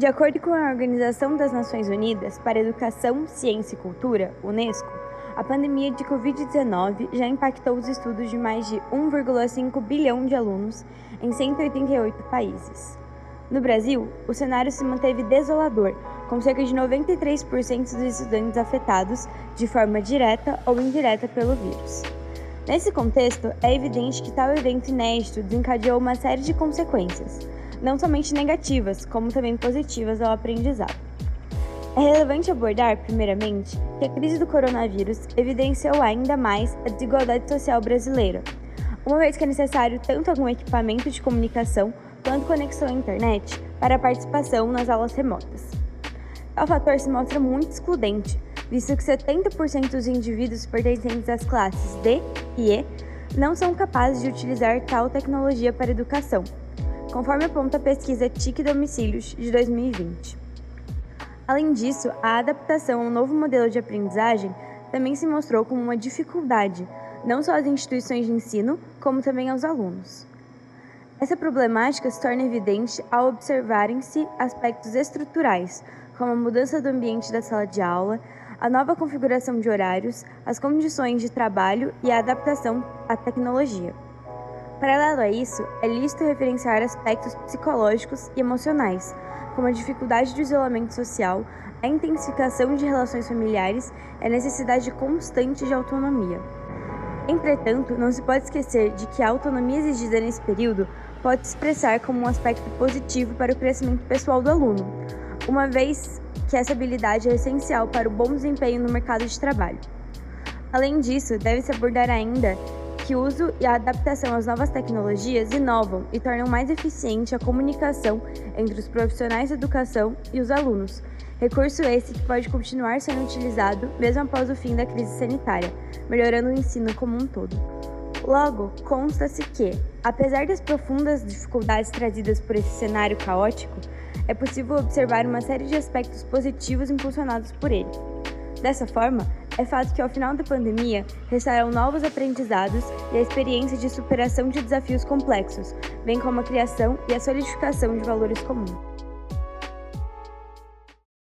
De acordo com a Organização das Nações Unidas para Educação, Ciência e Cultura, UNESCO, a pandemia de Covid-19 já impactou os estudos de mais de 1,5 bilhão de alunos em 188 países. No Brasil, o cenário se manteve desolador, com cerca de 93% dos estudantes afetados de forma direta ou indireta pelo vírus. Nesse contexto, é evidente que tal evento inédito desencadeou uma série de consequências, não somente negativas, como também positivas ao aprendizado. É relevante abordar, primeiramente, que a crise do coronavírus evidenciou ainda mais a desigualdade social brasileira, uma vez que é necessário tanto algum equipamento de comunicação quanto conexão à internet para a participação nas aulas remotas. Tal fator se mostra muito excludente, visto que 70% dos indivíduos pertencentes às classes D e E não são capazes de utilizar tal tecnologia para educação, conforme aponta a pesquisa TIC Domicílios de 2020. Além disso, a adaptação ao novo modelo de aprendizagem também se mostrou como uma dificuldade, não só às instituições de ensino, como também aos alunos. Essa problemática se torna evidente ao observarem-se aspectos estruturais, como a mudança do ambiente da sala de aula, a nova configuração de horários, as condições de trabalho e a adaptação à tecnologia. Paralelo a isso, é lícito referenciar aspectos psicológicos e emocionais, como a dificuldade do isolamento social, a intensificação de relações familiares e a necessidade constante de autonomia. Entretanto, não se pode esquecer de que a autonomia exigida nesse período pode se expressar como um aspecto positivo para o crescimento pessoal do aluno, uma vez que essa habilidade é essencial para o bom desempenho no mercado de trabalho. Além disso, deve-se abordar ainda que o uso e a adaptação às novas tecnologias inovam e tornam mais eficiente a comunicação entre os profissionais da educação e os alunos, recurso esse que pode continuar sendo utilizado mesmo após o fim da crise sanitária, melhorando o ensino como um todo. Logo, consta-se que, apesar das profundas dificuldades trazidas por esse cenário caótico, é possível observar uma série de aspectos positivos impulsionados por ele. Dessa forma, é fato que ao final da pandemia restarão novos aprendizados e a experiência de superação de desafios complexos, bem como a criação e a solidificação de valores comuns.